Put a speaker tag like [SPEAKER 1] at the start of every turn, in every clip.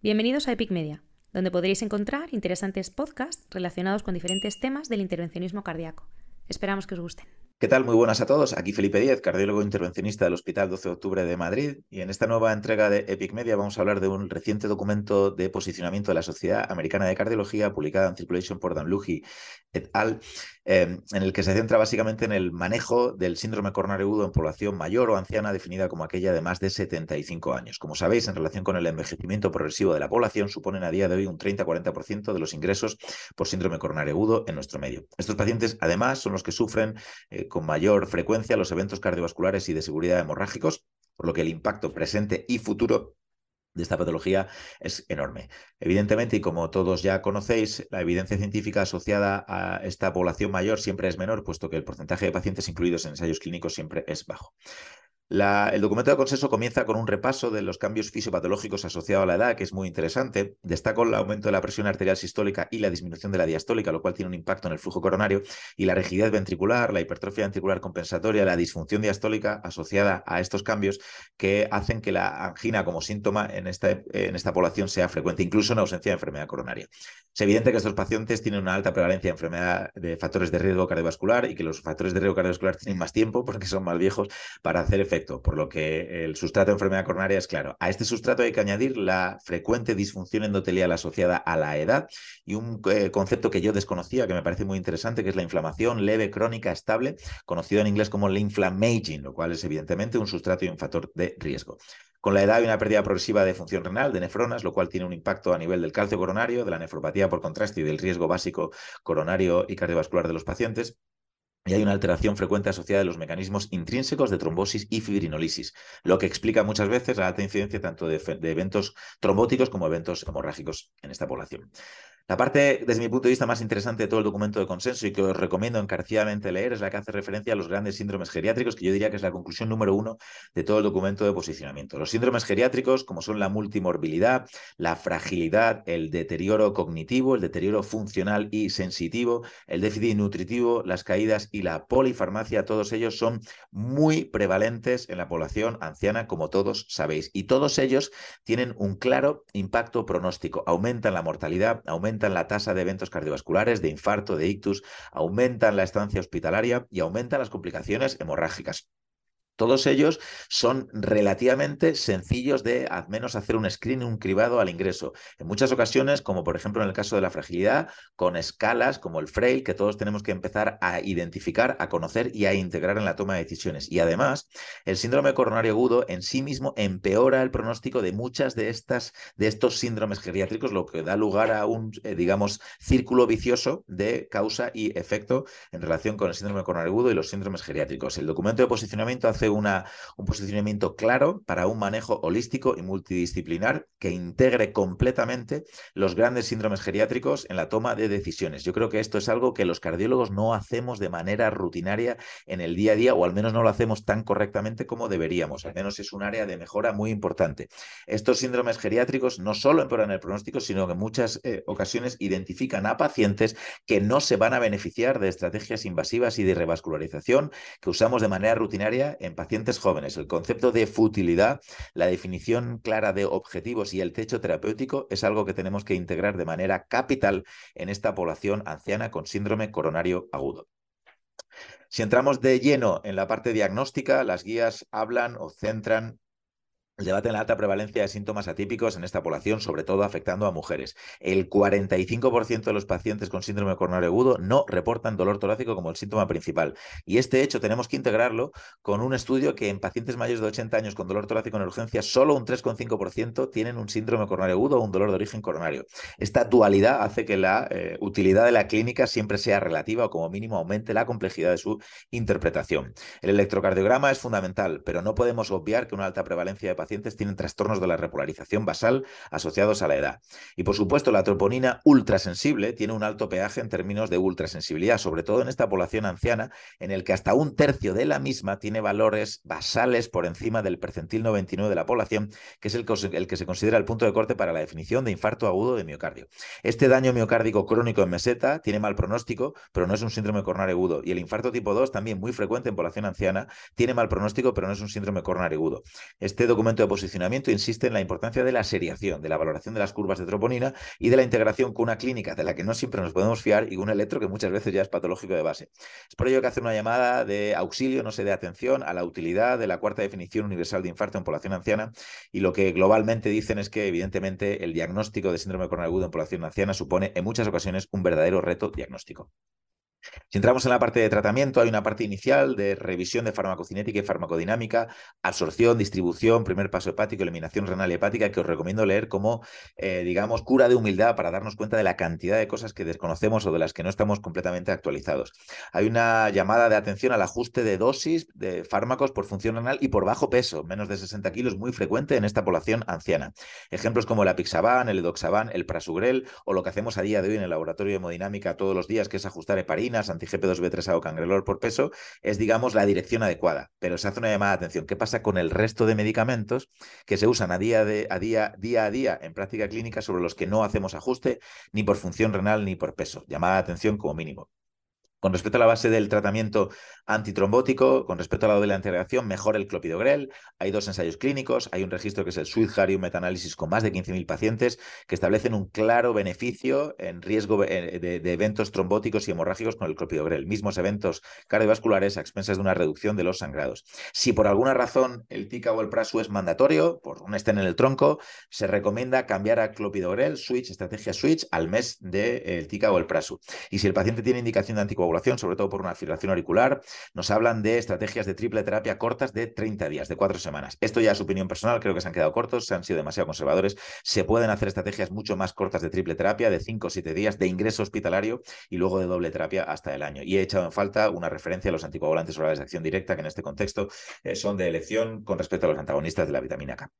[SPEAKER 1] Bienvenidos a Epic Media, donde podréis encontrar interesantes podcasts relacionados con diferentes temas del intervencionismo cardíaco. Esperamos que os gusten.
[SPEAKER 2] ¿Qué tal? Muy buenas a todos. Aquí Felipe Díez, cardiólogo intervencionista del Hospital 12 de Octubre de Madrid. Y en esta nueva entrega de Epic Media vamos a hablar de un reciente documento de posicionamiento de la Sociedad Americana de Cardiología, publicada en Circulation por Dan Luji et al., em, en el que se centra básicamente en el manejo del síndrome coronario agudo en población mayor o anciana definida como aquella de más de 75 años. Como sabéis, en relación con el envejecimiento progresivo de la población, suponen a día de hoy un 30-40% de los ingresos por síndrome coronario agudo en nuestro medio. Estos pacientes, además, son los que sufren eh, con mayor frecuencia los eventos cardiovasculares y de seguridad hemorrágicos, por lo que el impacto presente y futuro de esta patología es enorme. Evidentemente, y como todos ya conocéis, la evidencia científica asociada a esta población mayor siempre es menor, puesto que el porcentaje de pacientes incluidos en ensayos clínicos siempre es bajo el documento de consenso comienza con un repaso de los cambios fisiopatológicos asociados a la edad, que es muy interesante. Destaca el aumento de la presión arterial sistólica y la disminución de la diastólica, lo cual tiene un impacto en el flujo coronario, y la rigidez ventricular, la hipertrofia ventricular compensatoria, la disfunción diastólica asociada a estos cambios que hacen que la angina como síntoma en esta, en esta población sea frecuente, incluso en ausencia de enfermedad coronaria. Es evidente que estos pacientes tienen una alta prevalencia de enfermedad de factores de riesgo cardiovascular y que los factores de riesgo cardiovascular tienen más tiempo porque son más viejos para hacer efecto por lo que el sustrato de enfermedad coronaria es claro. A este sustrato hay que añadir la frecuente disfunción endotelial asociada a la edad y un eh, concepto que yo desconocía, que me parece muy interesante, que es la inflamación leve crónica estable, conocido en inglés como la inflammaging, lo cual es evidentemente un sustrato y un factor de riesgo. Con la edad hay una pérdida progresiva de función renal, de nefronas, lo cual tiene un impacto a nivel del calcio coronario, de la nefropatía por contraste y del riesgo básico coronario y cardiovascular de los pacientes y hay una alteración frecuente asociada a los mecanismos intrínsecos de trombosis y fibrinolisis, lo que explica muchas veces la alta incidencia tanto de, de eventos trombóticos como eventos hemorrágicos en esta población. La parte, desde mi punto de vista, más interesante de todo el documento de consenso y que os recomiendo encarecidamente leer es la que hace referencia a los grandes síndromes geriátricos, que yo diría que es la conclusión número uno de todo el documento de posicionamiento. Los síndromes geriátricos, como son la multimorbilidad, la fragilidad, el deterioro cognitivo, el deterioro funcional y sensitivo, el déficit nutritivo, las caídas y la polifarmacia, todos ellos son muy prevalentes en la población anciana, como todos sabéis. Y todos ellos tienen un claro impacto pronóstico. Aumentan la mortalidad, aumentan aumentan la tasa de eventos cardiovasculares, de infarto, de ictus, aumentan la estancia hospitalaria y aumentan las complicaciones hemorrágicas. Todos ellos son relativamente sencillos de al menos hacer un screening, un cribado al ingreso. En muchas ocasiones, como por ejemplo en el caso de la fragilidad, con escalas como el Frail, que todos tenemos que empezar a identificar, a conocer y a integrar en la toma de decisiones. Y además, el síndrome coronario agudo en sí mismo empeora el pronóstico de muchas de estas de estos síndromes geriátricos, lo que da lugar a un, eh, digamos, círculo vicioso de causa y efecto en relación con el síndrome coronario agudo y los síndromes geriátricos. El documento de posicionamiento hace un posicionamiento claro para un manejo holístico y multidisciplinar que integre completamente los grandes síndromes geriátricos en la toma de decisiones. Yo creo que esto es algo que los cardiólogos no hacemos de manera rutinaria en el día a día o al menos no lo hacemos tan correctamente como deberíamos. Al menos es un área de mejora muy importante. Estos síndromes geriátricos no solo empeoran el pronóstico, sino que en muchas eh, ocasiones identifican a pacientes que no se van a beneficiar de estrategias invasivas y de revascularización que usamos de manera rutinaria en pacientes jóvenes. El concepto de futilidad, la definición clara de objetivos y el techo terapéutico es algo que tenemos que integrar de manera capital en esta población anciana con síndrome coronario agudo. Si entramos de lleno en la parte diagnóstica, las guías hablan o centran el debate la alta prevalencia de síntomas atípicos en esta población, sobre todo afectando a mujeres. El 45% de los pacientes con síndrome coronario agudo no reportan dolor torácico como el síntoma principal. Y este hecho tenemos que integrarlo con un estudio que en pacientes mayores de 80 años con dolor torácico en urgencia, solo un 3,5% tienen un síndrome coronario agudo o un dolor de origen coronario. Esta dualidad hace que la eh, utilidad de la clínica siempre sea relativa o como mínimo aumente la complejidad de su interpretación. El electrocardiograma es fundamental, pero no podemos obviar que una alta prevalencia de pacientes pacientes tienen trastornos de la repolarización basal asociados a la edad. Y por supuesto, la troponina ultrasensible tiene un alto peaje en términos de ultrasensibilidad, sobre todo en esta población anciana, en el que hasta un tercio de la misma tiene valores basales por encima del percentil 99 de la población, que es el, el que se considera el punto de corte para la definición de infarto agudo de miocardio. Este daño miocárdico crónico en meseta tiene mal pronóstico, pero no es un síndrome coronario agudo. Y el infarto tipo 2, también muy frecuente en población anciana, tiene mal pronóstico, pero no es un síndrome coronario agudo. Este documento de posicionamiento insiste en la importancia de la seriación, de la valoración de las curvas de troponina y de la integración con una clínica de la que no siempre nos podemos fiar y un electro que muchas veces ya es patológico de base. Es por ello que hace una llamada de auxilio, no sé, de atención a la utilidad de la cuarta definición universal de infarto en población anciana y lo que globalmente dicen es que evidentemente el diagnóstico de síndrome coronarial agudo en población anciana supone en muchas ocasiones un verdadero reto diagnóstico. Si entramos en la parte de tratamiento, hay una parte inicial de revisión de farmacocinética y farmacodinámica, absorción, distribución, primer paso hepático, eliminación renal y hepática, que os recomiendo leer como, eh, digamos, cura de humildad para darnos cuenta de la cantidad de cosas que desconocemos o de las que no estamos completamente actualizados. Hay una llamada de atención al ajuste de dosis de fármacos por función renal y por bajo peso, menos de 60 kilos, muy frecuente en esta población anciana. Ejemplos como el apixaban, el edoxaban, el prasugrel o lo que hacemos a día de hoy en el laboratorio de hemodinámica todos los días, que es ajustar heparina anti-GP2B3A o cangrelor por peso, es, digamos, la dirección adecuada. Pero se hace una llamada de atención. ¿Qué pasa con el resto de medicamentos que se usan a día, de, a día, día a día en práctica clínica sobre los que no hacemos ajuste ni por función renal ni por peso? Llamada de atención como mínimo. Con respecto a la base del tratamiento antitrombótico, con respecto a la doble integración, mejor el clopidogrel. Hay dos ensayos clínicos, hay un registro que es el SWIFT un metaanálisis con más de 15.000 pacientes que establecen un claro beneficio en riesgo eh, de, eventos trombóticos y hemorrágicos con el clopidogrel, mismos eventos cardiovasculares a expensas de una reducción de los sangrados. Si por alguna razón el TICA o el PRASU es mandatorio, por un estén en el tronco, se recomienda cambiar a clopidogrel, switch, estrategia switch, al mes del de, TICA o el PRASU. Y si el paciente tiene indicación de anticoagulación, sobre todo por una fibrilación auricular. Nos hablan de estrategias de triple terapia cortas de 30 días, de cuatro semanas. Esto ya es opinión personal, creo que se han quedado cortos, se han sido demasiado conservadores. Se pueden hacer estrategias mucho más cortas de triple terapia, de 5 o 7 días, de ingreso hospitalario y luego de doble terapia hasta el año. Y he echado en falta una referencia a los anticoagulantes orales de acción directa, que en este contexto eh, son de elección con respecto a los antagonistas de la vitamina K.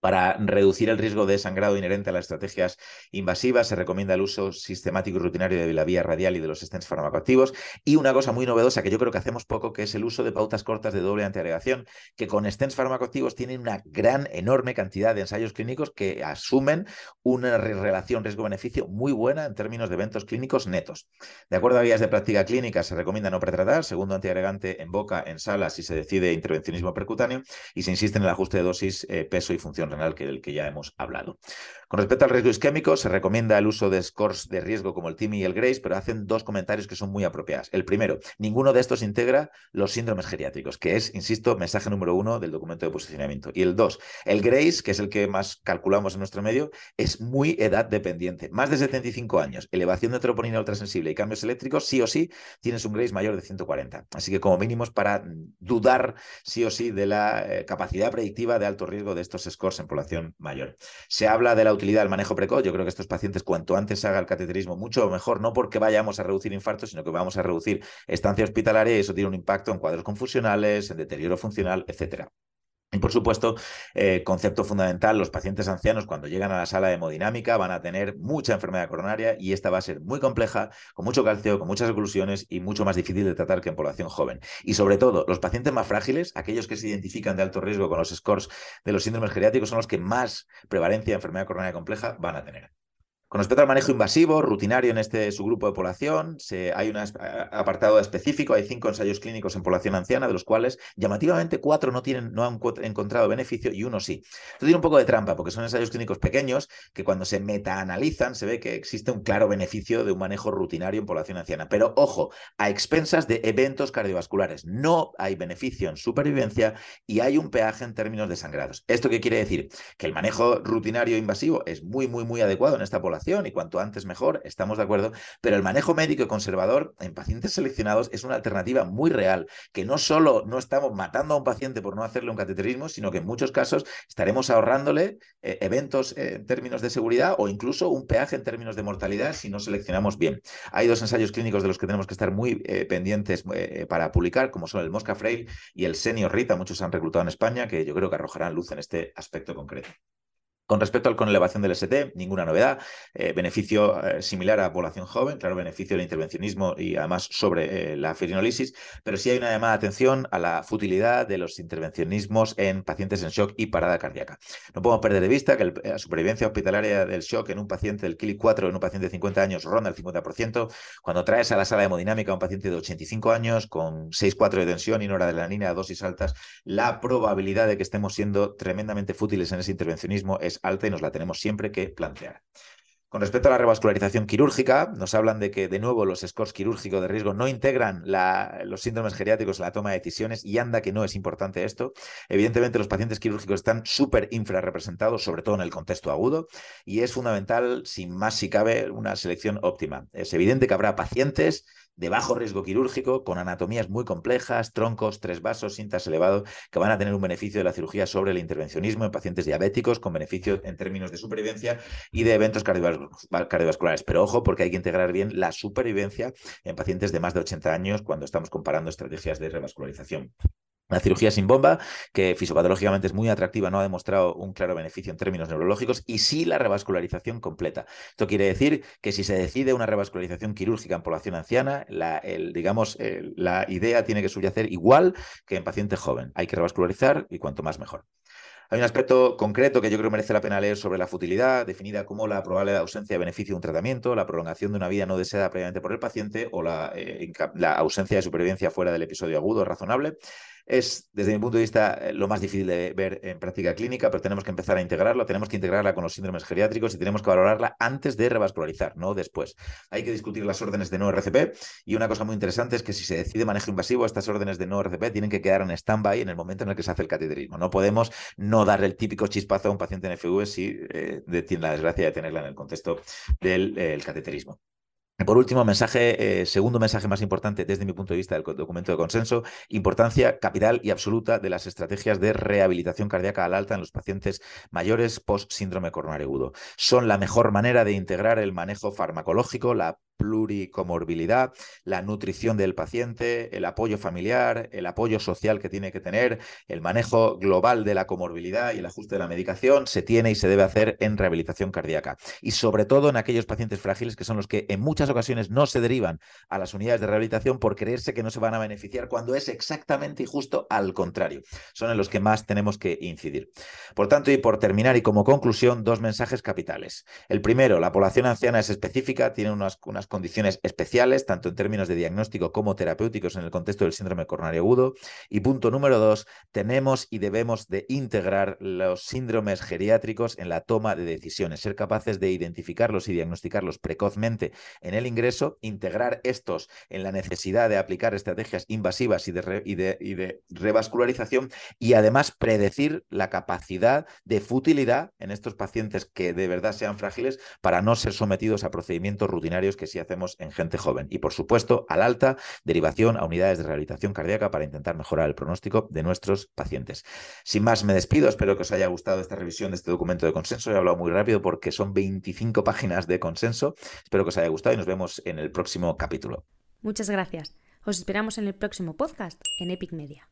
[SPEAKER 2] Para reducir el riesgo de sangrado inherente a las estrategias invasivas, se recomienda el uso sistemático y rutinario de la vía radial y de los stents farmacoactivos. Y una cosa muy novedosa que yo creo que hacemos poco, que es el uso de pautas cortas de doble antiagregación, que con stents farmacoactivos tienen una gran, enorme cantidad de ensayos clínicos que asumen una relación riesgo-beneficio muy buena en términos de eventos clínicos netos. De acuerdo a vías de práctica clínica, se recomienda no pretratar, segundo antiagregante en boca, en sala, si se decide intervencionismo percutáneo, y se insiste en el ajuste de dosis, eh, peso y función renal que del que ya hemos hablado. Con respecto al riesgo isquémico, se recomienda el uso de scores de riesgo como el TIMI y el GRACE, pero hacen dos comentarios que son muy apropiados. El primero, ninguno de estos integra los síndromes geriátricos, que es, insisto, mensaje número uno del documento de posicionamiento. Y el dos, el GRACE, que es el que más calculamos en nuestro medio, es muy edad dependiente. Más de 75 años, elevación de troponina ultrasensible y cambios eléctricos, sí o sí, tienes un GRACE mayor de 140. Así que como mínimos para dudar sí o sí de la eh, capacidad predictiva de alto riesgo de estos scores en población mayor. Se habla de la utilidad del manejo precoz. Yo creo que estos pacientes, cuanto antes haga el cateterismo, mucho mejor, no porque vayamos a reducir infartos, sino que vamos a reducir estancia hospitalaria y eso tiene un impacto en cuadros confusionales, en deterioro funcional, etcétera. Y por supuesto, eh, concepto fundamental, los pacientes ancianos cuando llegan a la sala de hemodinámica van a tener mucha enfermedad coronaria y esta va a ser muy compleja, con mucho calcio, con muchas oclusiones y mucho más difícil de tratar que en población joven. Y sobre todo, los pacientes más frágiles, aquellos que se identifican de alto riesgo con los scores de los síndromes geriátricos, son los que más prevalencia de enfermedad coronaria compleja van a tener. Con respecto al manejo invasivo, rutinario en este subgrupo de población, hay un apartado específico, hay cinco ensayos clínicos en población anciana, de los cuales llamativamente cuatro no, tienen, no han encontrado beneficio y uno sí. Esto tiene un poco de trampa, porque son ensayos clínicos pequeños que cuando se metaanalizan se ve que existe un claro beneficio de un manejo rutinario en población anciana. Pero ojo, a expensas de eventos cardiovasculares. No hay beneficio en supervivencia y hay un peaje en términos de sangrados. ¿Esto qué quiere decir? Que el manejo rutinario invasivo es muy, muy, muy adecuado en esta población y cuanto antes mejor, estamos de acuerdo, pero el manejo médico y conservador en pacientes seleccionados es una alternativa muy real, que no solo no estamos matando a un paciente por no hacerle un cateterismo, sino que en muchos casos estaremos ahorrándole eh, eventos eh, en términos de seguridad o incluso un peaje en términos de mortalidad si no seleccionamos bien. Hay dos ensayos clínicos de los que tenemos que estar muy eh, pendientes para publicar, como son el Mosca Frail y el Senior Rita, muchos han reclutado en España, que yo creo que arrojarán luz en este aspecto concreto. Con respecto al con elevación del ST, ninguna novedad. Eh, beneficio eh, similar a población joven, claro, beneficio del intervencionismo y además sobre eh, la fibrinolisis, pero sí hay una llamada de atención a la futilidad de los intervencionismos en pacientes en shock y parada cardíaca. No podemos perder de vista que la supervivencia hospitalaria del shock en un paciente del Kili 4 en un paciente de 50 años ronda el 50%. Cuando traes a la sala hemodinámica a un paciente de 85 años con 6,4 de tensión y noradrenalina a dosis altas, la probabilidad de que estemos siendo tremendamente fútiles en ese intervencionismo es alta y nos la tenemos siempre que plantear. Con respecto a la revascularización quirúrgica, nos hablan de que, de nuevo, los scores quirúrgicos de riesgo no integran los síndromes geriátricos en la toma de decisiones y anda que no es importante esto. Evidentemente, los pacientes quirúrgicos están súper infrarrepresentados, sobre todo en el contexto agudo, y es fundamental, sin más si cabe, una selección óptima. Es evidente que habrá pacientes de bajo riesgo quirúrgico, con anatomías muy complejas, troncos, tres vasos, cintas elevado, que van a tener un beneficio de la cirugía sobre el intervencionismo en pacientes diabéticos, con beneficio en términos de supervivencia y de eventos cardiovasculares. Pero ojo, porque hay que integrar bien la supervivencia en pacientes de más de 80 años cuando estamos comparando estrategias de revascularización. La cirugía sin bomba, que fisiopatológicamente es muy atractiva, no ha demostrado un claro beneficio en términos neurológicos, y sí la revascularización completa. Esto quiere decir que si se decide una revascularización quirúrgica en población anciana, la, el, digamos, la idea tiene que subyacer igual que en paciente joven. Hay que revascularizar y cuanto más mejor. Hay un aspecto concreto que yo creo merece la pena leer sobre la futilidad, definida como la probable ausencia de beneficio de un tratamiento, la prolongación de una vida no deseada previamente por el paciente o la, eh, ausencia de supervivencia fuera del episodio agudo razonable. Es, desde mi punto de vista, eh, lo más difícil de ver en práctica clínica, pero tenemos que empezar a integrarlo, tenemos que integrarla con los síndromes geriátricos y tenemos que valorarla antes de revascularizar, no después. Hay que discutir las órdenes de no RCP y una cosa muy interesante es que si se decide manejo invasivo, estas órdenes de no RCP tienen que quedar en stand-by en el momento en el que se hace el cateterismo. No podemos no dar el típico chispazo a un paciente en FV si eh, tiene la desgracia de tenerla en el contexto del eh, cateterismo. Por último, mensaje, eh, segundo mensaje más importante desde mi punto de vista del documento de consenso, importancia capital y absoluta de las estrategias de rehabilitación cardíaca al alta en los pacientes mayores post síndrome coronario. Son la mejor manera de integrar el manejo farmacológico, la pluricomorbilidad, la nutrición del paciente, el apoyo familiar, el apoyo social que tiene que tener, el manejo global de la comorbilidad y el ajuste de la medicación se tiene y se debe hacer en rehabilitación cardíaca. Y sobre todo en aquellos pacientes frágiles que son los que en muchas ocasiones no se derivan a las unidades de rehabilitación por creerse que no se van a beneficiar cuando es exactamente y justo al contrario. Son en los que más tenemos que incidir. Por tanto, y por terminar y como conclusión, dos mensajes capitales. El primero, la población anciana es específica, tiene unas, unas condiciones especiales, tanto en términos de diagnóstico como terapéuticos en el contexto del síndrome coronario agudo. Y punto número dos, tenemos y debemos de integrar los síndromes geriátricos en la toma de decisiones, ser capaces de identificarlos y diagnosticarlos precozmente en el ingreso, integrar estos en la necesidad de aplicar estrategias invasivas y de, y de, y de revascularización y además predecir la capacidad de futilidad en estos pacientes que de verdad sean frágiles para no ser sometidos a procedimientos rutinarios que sí hacemos en gente joven. Y por supuesto, al alta, derivación a unidades de rehabilitación cardíaca para intentar mejorar el pronóstico de nuestros pacientes. Sin más, me despido. Espero que os haya gustado esta revisión de este documento de consenso. He hablado muy rápido porque son 25 páginas de consenso. Espero que os haya gustado y nos vemos en el próximo capítulo.
[SPEAKER 1] Muchas gracias. Os esperamos en el próximo podcast en Epic Media.